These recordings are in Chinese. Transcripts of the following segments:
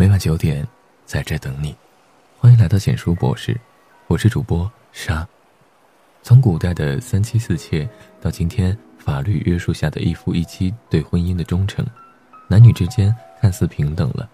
每晚九点，在这等你。欢迎来到简书博士，我是主播沙。从古代的三妻四妾，到今天法律约束下的一夫一妻对婚姻的忠诚，男女之间看似平等了，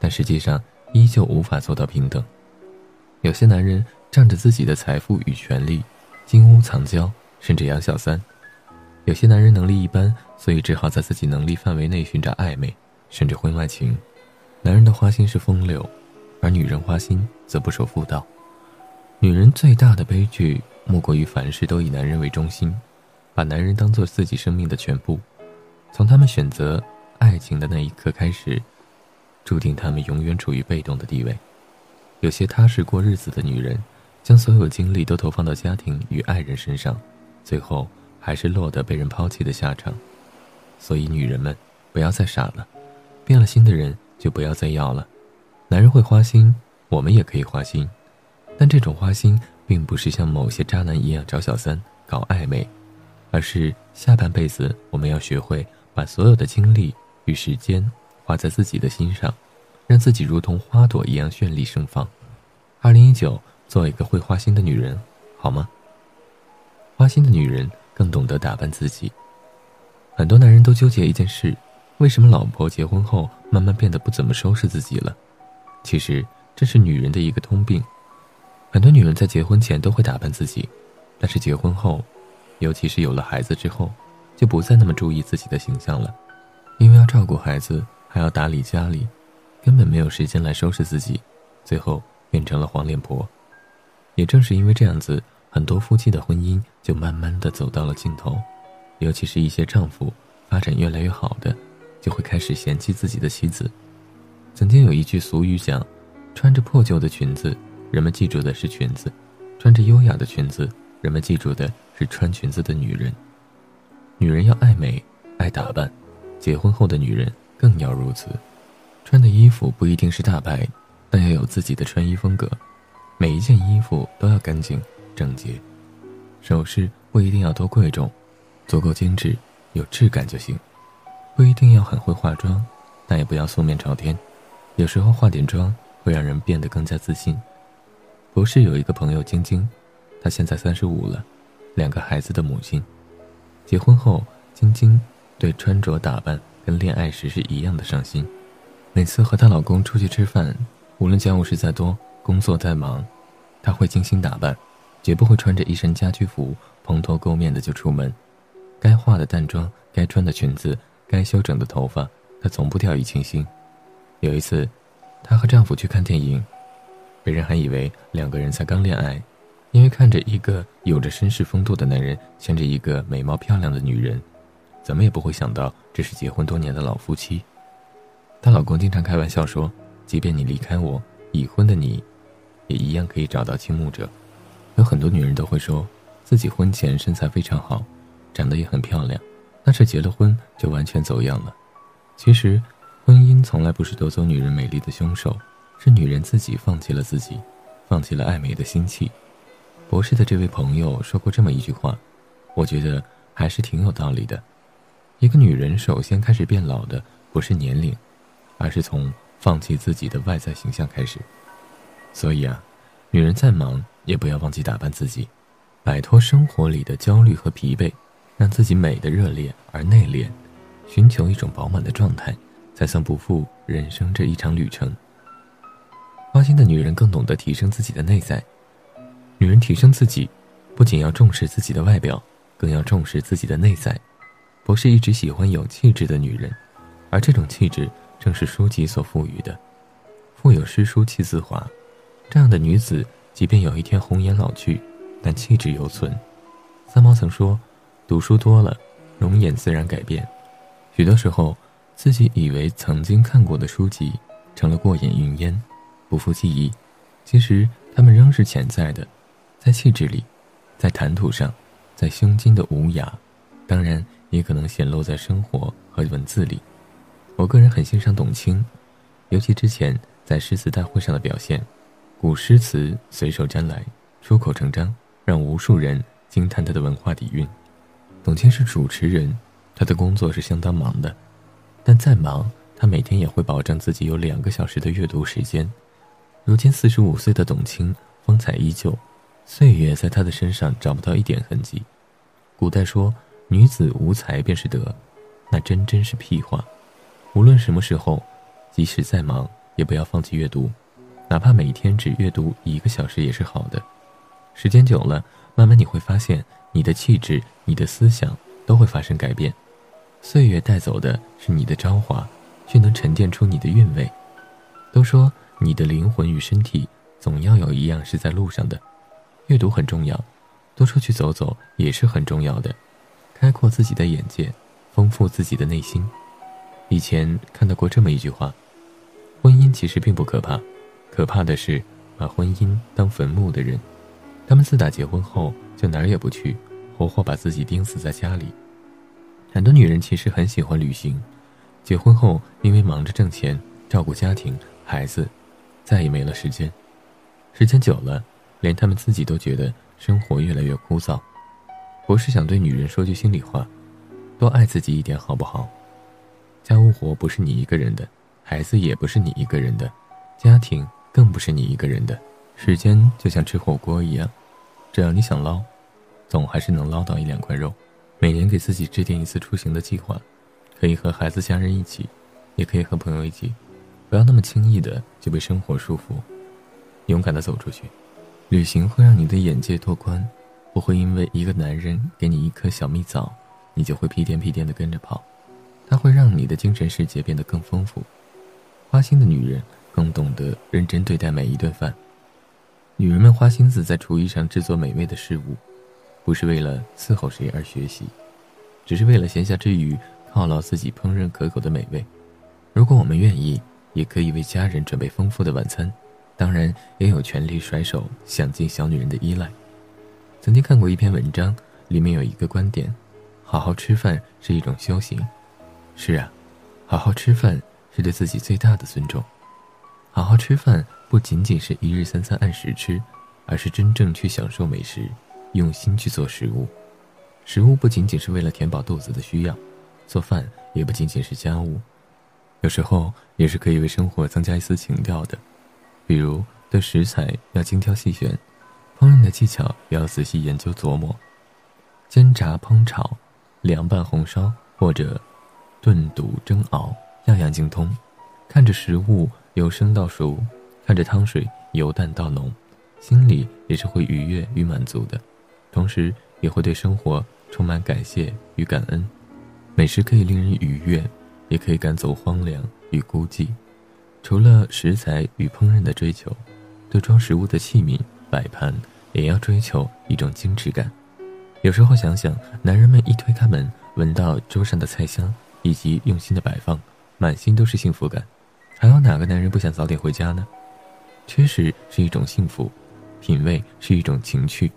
但实际上依旧无法做到平等。有些男人仗着自己的财富与权力，金屋藏娇，甚至养小三；有些男人能力一般，所以只好在自己能力范围内寻找暧昧，甚至婚外情。男人的花心是风流，而女人花心则不守妇道。女人最大的悲剧，莫过于凡事都以男人为中心，把男人当做自己生命的全部。从他们选择爱情的那一刻开始，注定他们永远处于被动的地位。有些踏实过日子的女人，将所有精力都投放到家庭与爱人身上，最后还是落得被人抛弃的下场。所以，女人们不要再傻了，变了心的人。就不要再要了。男人会花心，我们也可以花心，但这种花心并不是像某些渣男一样找小三、搞暧昧，而是下半辈子我们要学会把所有的精力与时间花在自己的心上，让自己如同花朵一样绚丽盛放。二零一九，做一个会花心的女人，好吗？花心的女人更懂得打扮自己。很多男人都纠结一件事。为什么老婆结婚后慢慢变得不怎么收拾自己了？其实这是女人的一个通病。很多女人在结婚前都会打扮自己，但是结婚后，尤其是有了孩子之后，就不再那么注意自己的形象了，因为要照顾孩子，还要打理家里，根本没有时间来收拾自己，最后变成了黄脸婆。也正是因为这样子，很多夫妻的婚姻就慢慢的走到了尽头，尤其是一些丈夫发展越来越好的。就会开始嫌弃自己的妻子。曾经有一句俗语讲：“穿着破旧的裙子，人们记住的是裙子；穿着优雅的裙子，人们记住的是穿裙子的女人。”女人要爱美、爱打扮，结婚后的女人更要如此。穿的衣服不一定是大牌，但要有自己的穿衣风格。每一件衣服都要干净整洁，首饰不一定要多贵重，足够精致、有质感就行。不一定要很会化妆，但也不要素面朝天。有时候化点妆会让人变得更加自信。博士有一个朋友晶晶，她现在三十五了，两个孩子的母亲。结婚后，晶晶对穿着打扮跟恋爱时是一样的上心。每次和她老公出去吃饭，无论家务事再多，工作再忙，她会精心打扮，绝不会穿着一身家居服蓬头垢面的就出门。该化的淡妆，该穿的裙子。该修整的头发，她从不掉以轻心。有一次，她和丈夫去看电影，别人还以为两个人才刚恋爱，因为看着一个有着绅士风度的男人牵着一个美貌漂亮的女人，怎么也不会想到这是结婚多年的老夫妻。她老公经常开玩笑说：“即便你离开我，已婚的你，也一样可以找到倾慕者。”有很多女人都会说，自己婚前身材非常好，长得也很漂亮。但是结了婚就完全走样了。其实，婚姻从来不是夺走女人美丽的凶手，是女人自己放弃了自己，放弃了爱美的心气。博士的这位朋友说过这么一句话，我觉得还是挺有道理的。一个女人首先开始变老的不是年龄，而是从放弃自己的外在形象开始。所以啊，女人再忙也不要忘记打扮自己，摆脱生活里的焦虑和疲惫。让自己美的热烈而内敛，寻求一种饱满的状态，才算不负人生这一场旅程。花心的女人更懂得提升自己的内在。女人提升自己，不仅要重视自己的外表，更要重视自己的内在。博士一直喜欢有气质的女人，而这种气质正是书籍所赋予的。腹有诗书气自华，这样的女子，即便有一天红颜老去，但气质犹存。三毛曾说。读书多了，容颜自然改变。许多时候，自己以为曾经看过的书籍，成了过眼云烟，不复记忆。其实，他们仍是潜在的，在气质里，在谈吐上，在胸襟的无涯，当然也可能显露在生活和文字里。我个人很欣赏董卿，尤其之前在诗词大会上的表现，古诗词随手拈来，出口成章，让无数人惊叹他的文化底蕴。董卿是主持人，她的工作是相当忙的，但再忙，他每天也会保证自己有两个小时的阅读时间。如今四十五岁的董卿，风采依旧，岁月在她的身上找不到一点痕迹。古代说“女子无才便是德”，那真真是屁话。无论什么时候，即使再忙，也不要放弃阅读，哪怕每天只阅读一个小时也是好的。时间久了，慢慢你会发现，你的气质、你的思想都会发生改变。岁月带走的是你的朝华，却能沉淀出你的韵味。都说你的灵魂与身体总要有一样是在路上的，阅读很重要，多出去走走也是很重要的，开阔自己的眼界，丰富自己的内心。以前看到过这么一句话：婚姻其实并不可怕，可怕的是把婚姻当坟墓的人。他们自打结婚后就哪儿也不去，活活把自己钉死在家里。很多女人其实很喜欢旅行，结婚后因为忙着挣钱、照顾家庭、孩子，再也没了时间。时间久了，连他们自己都觉得生活越来越枯燥。我是想对女人说句心里话：多爱自己一点，好不好？家务活不是你一个人的，孩子也不是你一个人的，家庭更不是你一个人的。时间就像吃火锅一样，只要你想捞，总还是能捞到一两块肉。每年给自己制定一次出行的计划，可以和孩子、家人一起，也可以和朋友一起，不要那么轻易的就被生活束缚，勇敢的走出去。旅行会让你的眼界拓宽，不会因为一个男人给你一颗小蜜枣，你就会屁颠屁颠的跟着跑。它会让你的精神世界变得更丰富。花心的女人更懂得认真对待每一顿饭。女人们花心思在厨艺上制作美味的食物，不是为了伺候谁而学习，只是为了闲暇之余犒劳自己烹饪可口的美味。如果我们愿意，也可以为家人准备丰富的晚餐，当然也有权利甩手享尽小女人的依赖。曾经看过一篇文章，里面有一个观点：好好吃饭是一种修行。是啊，好好吃饭是对自己最大的尊重。好好吃饭不仅仅是一日三餐按时吃，而是真正去享受美食，用心去做食物。食物不仅仅是为了填饱肚子的需要，做饭也不仅仅是家务，有时候也是可以为生活增加一丝情调的。比如对食材要精挑细选，烹饪的技巧也要仔细研究琢磨，煎炸烹炒、凉拌红烧或者。炖煮蒸熬，样样精通。看着食物由生到熟，看着汤水由淡到浓，心里也是会愉悦与满足的，同时也会对生活充满感谢与感恩。美食可以令人愉悦，也可以赶走荒凉与孤寂。除了食材与烹饪的追求，对装食物的器皿摆盘也要追求一种精致感。有时候想想，男人们一推开门，闻到桌上的菜香。以及用心的摆放，满心都是幸福感。还有哪个男人不想早点回家呢？吃食是一种幸福，品味是一种情趣。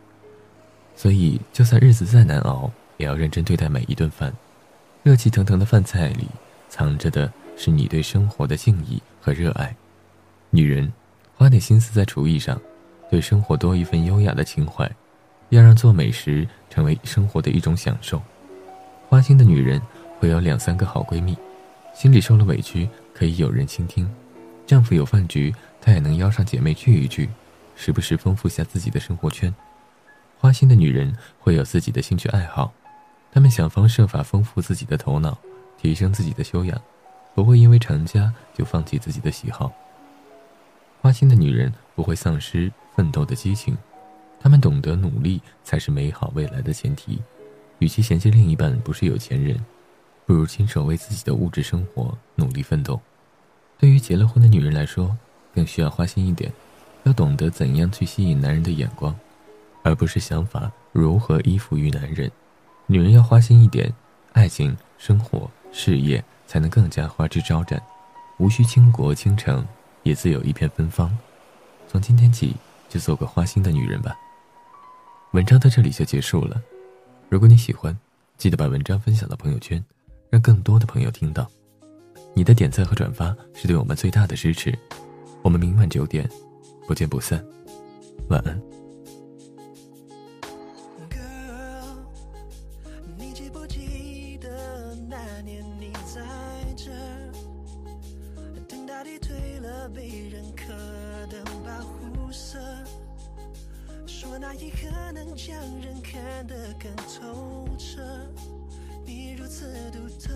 所以，就算日子再难熬，也要认真对待每一顿饭。热气腾腾的饭菜里，藏着的是你对生活的敬意和热爱。女人，花点心思在厨艺上，对生活多一份优雅的情怀，要让做美食成为生活的一种享受。花心的女人。会有两三个好闺蜜，心里受了委屈可以有人倾听；丈夫有饭局，她也能邀上姐妹聚一聚，时不时丰富下自己的生活圈。花心的女人会有自己的兴趣爱好，她们想方设法丰富自己的头脑，提升自己的修养，不会因为成家就放弃自己的喜好。花心的女人不会丧失奋斗的激情，她们懂得努力才是美好未来的前提。与其嫌弃另一半不是有钱人。不如亲手为自己的物质生活努力奋斗。对于结了婚的女人来说，更需要花心一点，要懂得怎样去吸引男人的眼光，而不是想法如何依附于男人。女人要花心一点，爱情、生活、事业才能更加花枝招展。无需倾国倾城，也自有一片芬芳。从今天起，就做个花心的女人吧。文章到这里就结束了。如果你喜欢，记得把文章分享到朋友圈。让更多的朋友听到，你的点赞和转发是对我们最大的支持。我们明晚九点不见不散，晚安。个被认可的保护色，说那一刻能将人看得更透彻。你如此独特，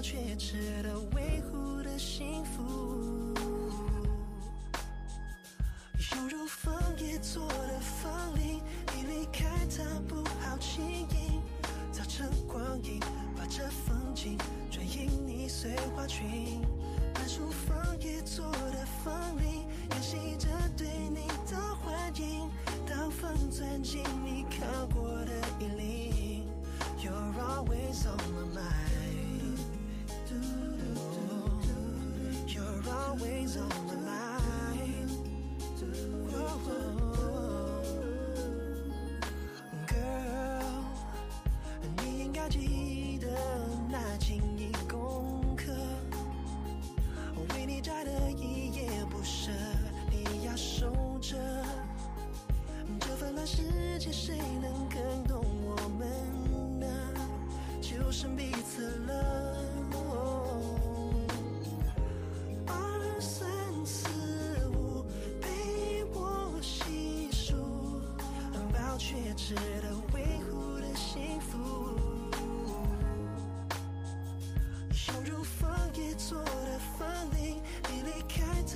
却值得维护的幸福。犹如枫叶做的风铃，你离开它不好轻易，造成光影，把这风景转印你碎花裙。满树枫叶做的风铃，演习着对你的欢迎。当风钻进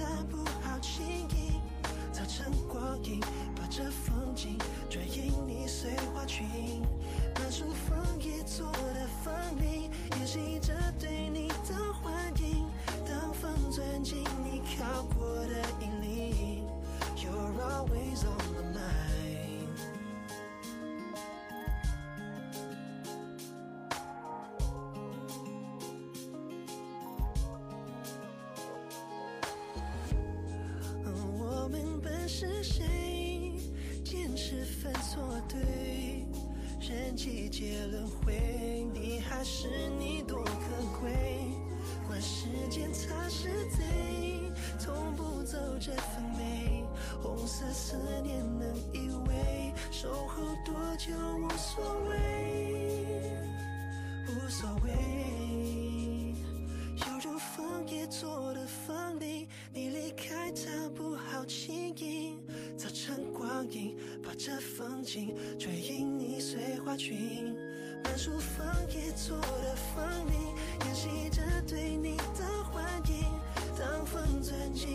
它不好轻易，造成光影，把这风景转印你碎花裙。满树枫叶做的风铃，演习着对你的欢迎。当风钻进你靠过的衣领，You're always on 是谁？坚持分错对，人季节轮回，你还是你多可贵。管时间擦是贼，从不走这份美。红色思念能依偎，守候多久无所谓，无所谓。犹如枫叶做的风铃，你离开它不好轻易，成光影，把这风景追影你碎花裙。满树枫叶做的风铃，演习着对你的欢迎。当风钻进